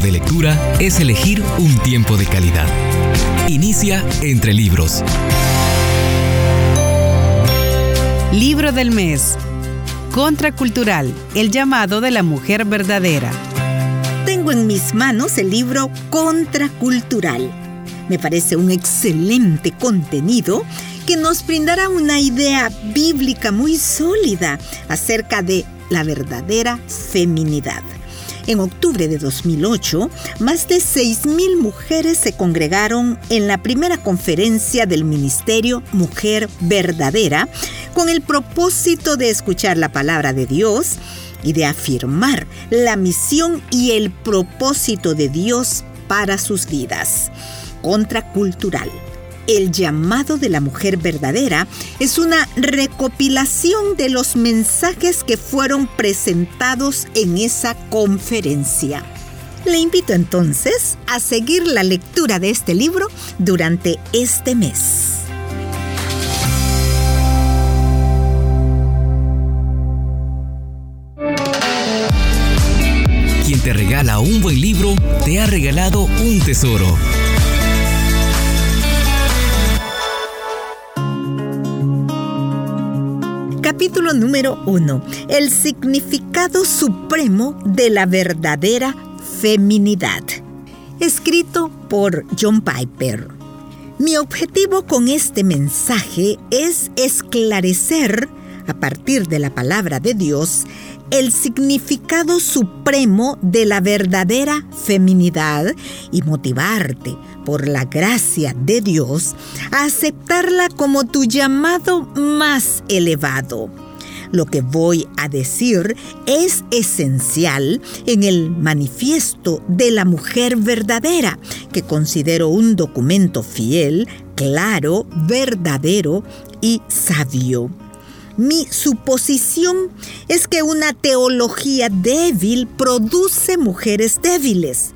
de lectura es elegir un tiempo de calidad. Inicia entre libros. Libro del mes. Contracultural, el llamado de la mujer verdadera. Tengo en mis manos el libro Contracultural. Me parece un excelente contenido que nos brindará una idea bíblica muy sólida acerca de la verdadera feminidad. En octubre de 2008, más de 6.000 mujeres se congregaron en la primera conferencia del Ministerio Mujer Verdadera con el propósito de escuchar la palabra de Dios y de afirmar la misión y el propósito de Dios para sus vidas. Contracultural. El llamado de la mujer verdadera es una recopilación de los mensajes que fueron presentados en esa conferencia. Le invito entonces a seguir la lectura de este libro durante este mes. Quien te regala un buen libro, te ha regalado un tesoro. Capítulo número 1. El significado supremo de la verdadera feminidad. Escrito por John Piper. Mi objetivo con este mensaje es esclarecer, a partir de la palabra de Dios, el significado supremo de la verdadera feminidad y motivarte por la gracia de Dios a aceptarla como tu llamado más elevado. Lo que voy a decir es esencial en el manifiesto de la mujer verdadera, que considero un documento fiel, claro, verdadero y sabio. Mi suposición es que una teología débil produce mujeres débiles.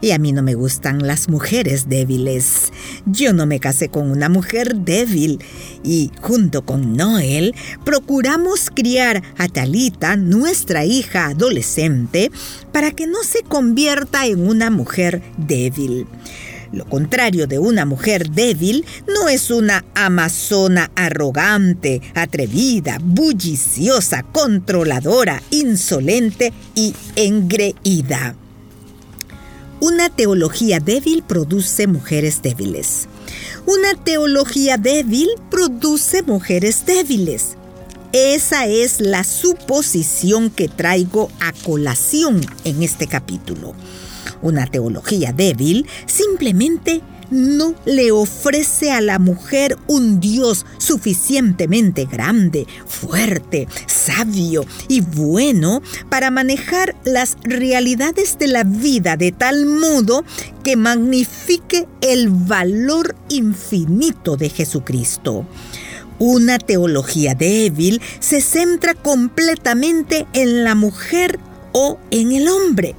Y a mí no me gustan las mujeres débiles. Yo no me casé con una mujer débil. Y junto con Noel procuramos criar a Talita, nuestra hija adolescente, para que no se convierta en una mujer débil. Lo contrario de una mujer débil no es una amazona arrogante, atrevida, bulliciosa, controladora, insolente y engreída. Una teología débil produce mujeres débiles. Una teología débil produce mujeres débiles. Esa es la suposición que traigo a colación en este capítulo. Una teología débil simplemente no le ofrece a la mujer un Dios suficientemente grande, fuerte, sabio y bueno para manejar las realidades de la vida de tal modo que magnifique el valor infinito de Jesucristo. Una teología débil se centra completamente en la mujer o en el hombre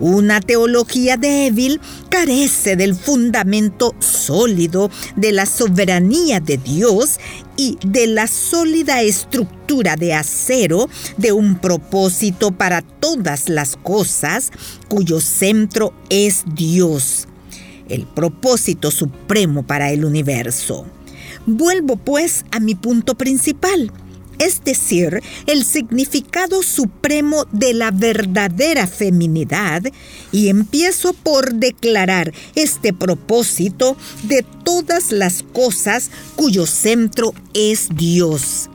una teología débil carece del fundamento sólido de la soberanía de Dios y de la sólida estructura de acero de un propósito para todas las cosas cuyo centro es Dios, el propósito supremo para el universo. Vuelvo pues a mi punto principal es decir, el significado supremo de la verdadera feminidad, y empiezo por declarar este propósito de todas las cosas cuyo centro es Dios.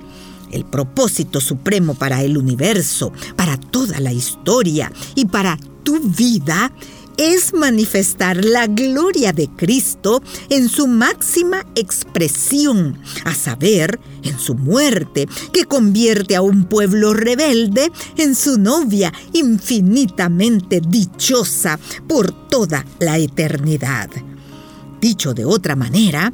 El propósito supremo para el universo, para toda la historia y para tu vida es manifestar la gloria de Cristo en su máxima expresión, a saber, en su muerte, que convierte a un pueblo rebelde en su novia infinitamente dichosa por toda la eternidad. Dicho de otra manera,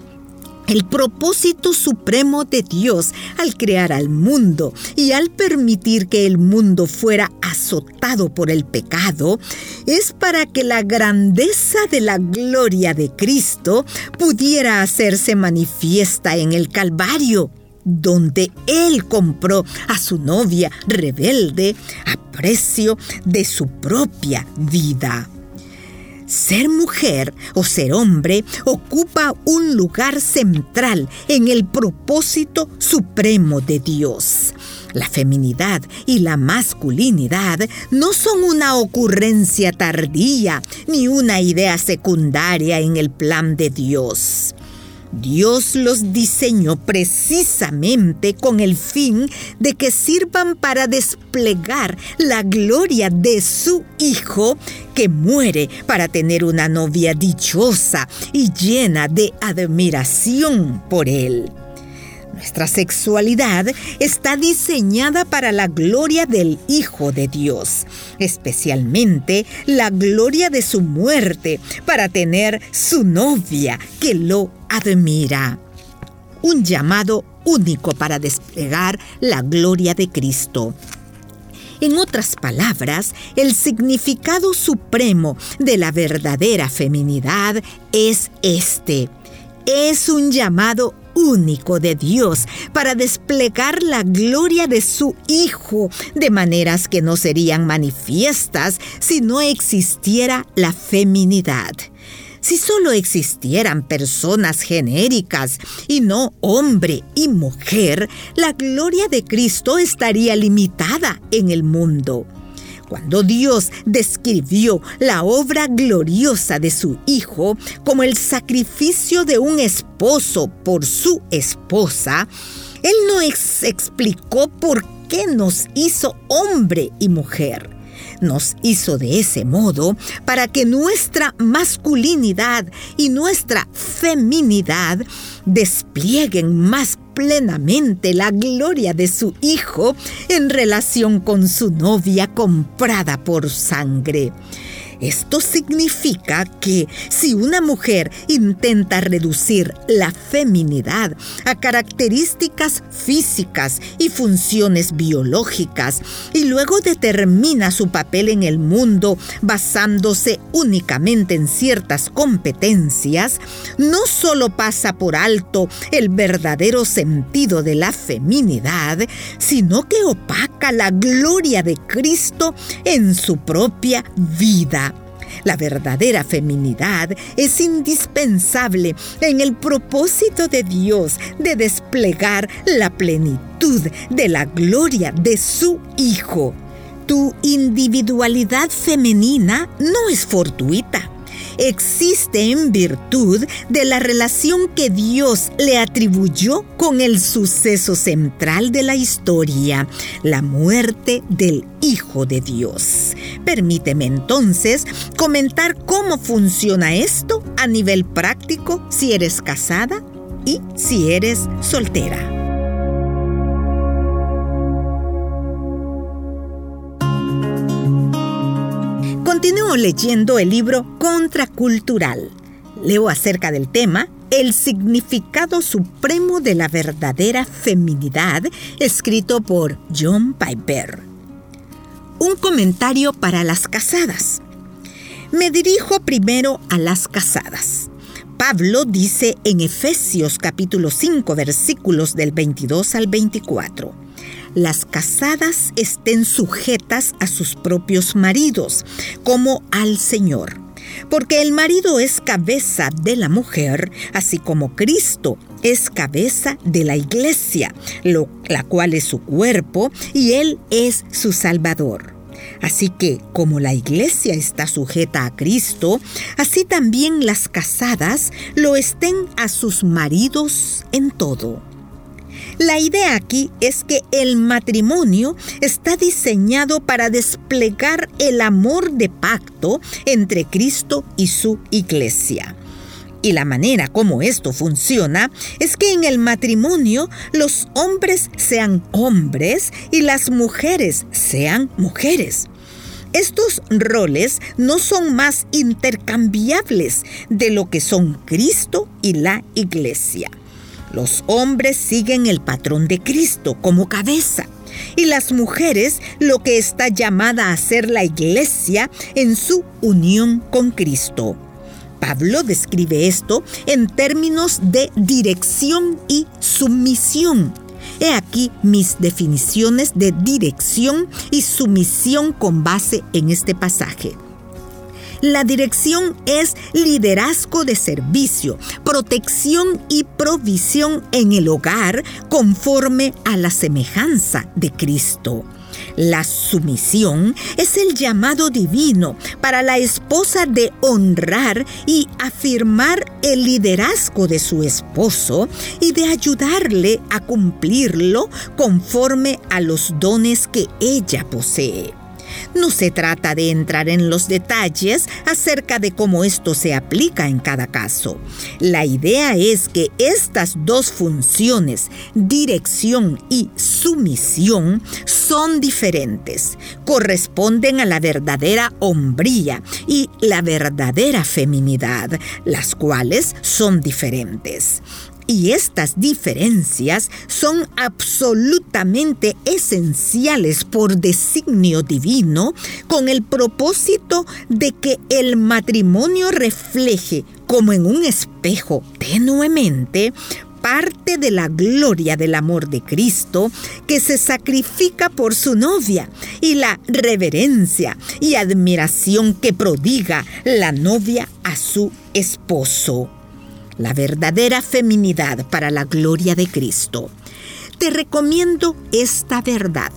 el propósito supremo de Dios al crear al mundo y al permitir que el mundo fuera azotado por el pecado es para que la grandeza de la gloria de Cristo pudiera hacerse manifiesta en el Calvario donde él compró a su novia rebelde a precio de su propia vida. Ser mujer o ser hombre ocupa un lugar central en el propósito supremo de Dios. La feminidad y la masculinidad no son una ocurrencia tardía ni una idea secundaria en el plan de Dios. Dios los diseñó precisamente con el fin de que sirvan para desplegar la gloria de su Hijo que muere para tener una novia dichosa y llena de admiración por Él. Nuestra sexualidad está diseñada para la gloria del Hijo de Dios, especialmente la gloria de su muerte, para tener su novia que lo admira. Un llamado único para desplegar la gloria de Cristo. En otras palabras, el significado supremo de la verdadera feminidad es este. Es un llamado único de Dios para desplegar la gloria de su Hijo de maneras que no serían manifiestas si no existiera la feminidad. Si solo existieran personas genéricas y no hombre y mujer, la gloria de Cristo estaría limitada en el mundo. Cuando Dios describió la obra gloriosa de su Hijo como el sacrificio de un esposo por su esposa, Él no explicó por qué nos hizo hombre y mujer. Nos hizo de ese modo para que nuestra masculinidad y nuestra feminidad desplieguen más plenamente la gloria de su Hijo en relación con su novia comprada por sangre. Esto significa que si una mujer intenta reducir la feminidad a características físicas y funciones biológicas y luego determina su papel en el mundo basándose únicamente en ciertas competencias, no solo pasa por alto el verdadero sentido de la feminidad, sino que opaca la gloria de Cristo en su propia vida. La verdadera feminidad es indispensable en el propósito de Dios de desplegar la plenitud de la gloria de su Hijo. Tu individualidad femenina no es fortuita existe en virtud de la relación que Dios le atribuyó con el suceso central de la historia, la muerte del Hijo de Dios. Permíteme entonces comentar cómo funciona esto a nivel práctico si eres casada y si eres soltera. Continúo leyendo el libro Contracultural. Leo acerca del tema El significado supremo de la verdadera feminidad, escrito por John Piper. Un comentario para las casadas. Me dirijo primero a las casadas. Pablo dice en Efesios capítulo 5 versículos del 22 al 24 las casadas estén sujetas a sus propios maridos, como al Señor. Porque el marido es cabeza de la mujer, así como Cristo es cabeza de la iglesia, la cual es su cuerpo y Él es su Salvador. Así que, como la iglesia está sujeta a Cristo, así también las casadas lo estén a sus maridos en todo. La idea aquí es que el matrimonio está diseñado para desplegar el amor de pacto entre Cristo y su iglesia. Y la manera como esto funciona es que en el matrimonio los hombres sean hombres y las mujeres sean mujeres. Estos roles no son más intercambiables de lo que son Cristo y la iglesia. Los hombres siguen el patrón de Cristo como cabeza y las mujeres lo que está llamada a ser la iglesia en su unión con Cristo. Pablo describe esto en términos de dirección y sumisión. He aquí mis definiciones de dirección y sumisión con base en este pasaje. La dirección es liderazgo de servicio, protección y provisión en el hogar conforme a la semejanza de Cristo. La sumisión es el llamado divino para la esposa de honrar y afirmar el liderazgo de su esposo y de ayudarle a cumplirlo conforme a los dones que ella posee. No se trata de entrar en los detalles acerca de cómo esto se aplica en cada caso. La idea es que estas dos funciones, dirección y sumisión, son diferentes. Corresponden a la verdadera hombría y la verdadera feminidad, las cuales son diferentes. Y estas diferencias son absolutamente esenciales por designio divino con el propósito de que el matrimonio refleje como en un espejo tenuemente parte de la gloria del amor de Cristo que se sacrifica por su novia y la reverencia y admiración que prodiga la novia a su esposo la verdadera feminidad para la gloria de Cristo. Te recomiendo esta verdad.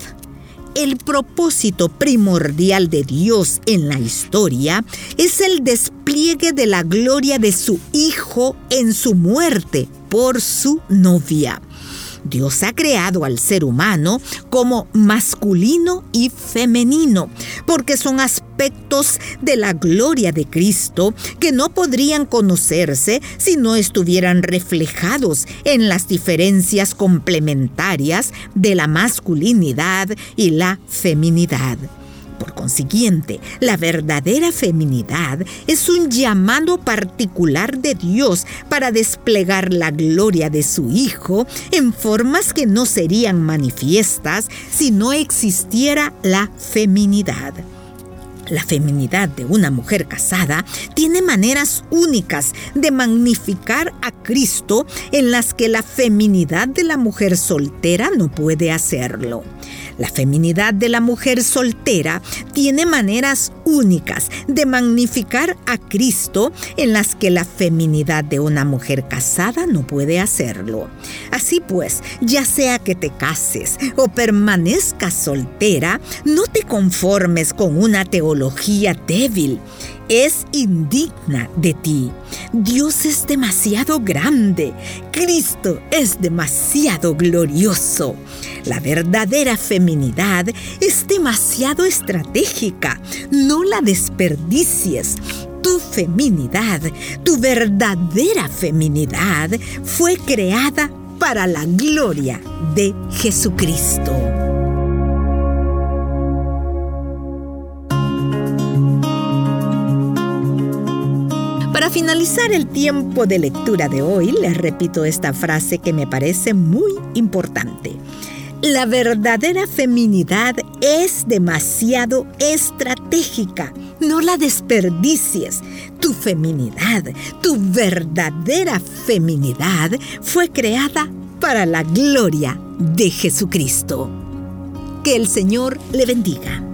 El propósito primordial de Dios en la historia es el despliegue de la gloria de su Hijo en su muerte por su novia. Dios ha creado al ser humano como masculino y femenino, porque son aspectos de la gloria de Cristo que no podrían conocerse si no estuvieran reflejados en las diferencias complementarias de la masculinidad y la feminidad. La verdadera feminidad es un llamado particular de Dios para desplegar la gloria de su Hijo en formas que no serían manifiestas si no existiera la feminidad. La feminidad de una mujer casada tiene maneras únicas de magnificar a Cristo en las que la feminidad de la mujer soltera no puede hacerlo. La feminidad de la mujer soltera tiene maneras únicas de magnificar a Cristo en las que la feminidad de una mujer casada no puede hacerlo. Así pues, ya sea que te cases o permanezcas soltera, no te conformes con una débil es indigna de ti. Dios es demasiado grande. Cristo es demasiado glorioso. La verdadera feminidad es demasiado estratégica. No la desperdicies. Tu feminidad, tu verdadera feminidad fue creada para la gloria de Jesucristo. Para finalizar el tiempo de lectura de hoy, les repito esta frase que me parece muy importante. La verdadera feminidad es demasiado estratégica. No la desperdicies. Tu feminidad, tu verdadera feminidad fue creada para la gloria de Jesucristo. Que el Señor le bendiga.